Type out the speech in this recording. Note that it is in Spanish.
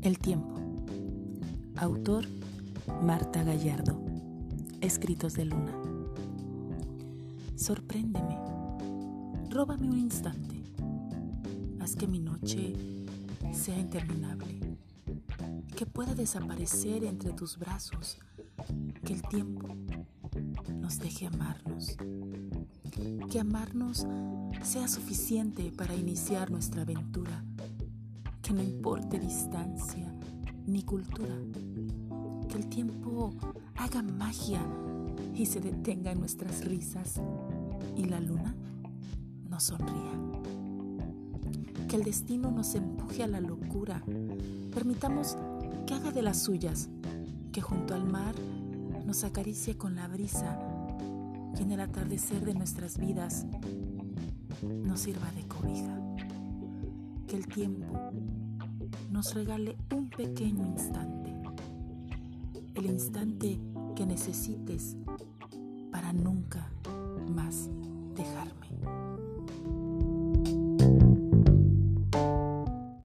El tiempo. Autor Marta Gallardo. Escritos de Luna. Sorpréndeme. Róbame un instante. Haz que mi noche sea interminable. Que pueda desaparecer entre tus brazos. Que el tiempo nos deje amarnos. Que amarnos sea suficiente para iniciar nuestra aventura que no importe distancia ni cultura, que el tiempo haga magia y se detenga en nuestras risas y la luna nos sonría. Que el destino nos empuje a la locura, permitamos que haga de las suyas, que junto al mar nos acaricie con la brisa y en el atardecer de nuestras vidas nos sirva de cobija. Que el tiempo nos regale un pequeño instante, el instante que necesites para nunca más dejarme.